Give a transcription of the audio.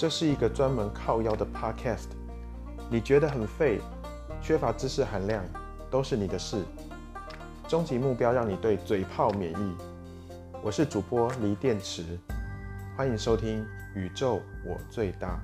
这是一个专门靠腰的 podcast 你觉得很废，缺乏知识含量都是你的事，终极目标让你对嘴炮免疫。我是主播锂电池，欢迎收听宇宙我最大。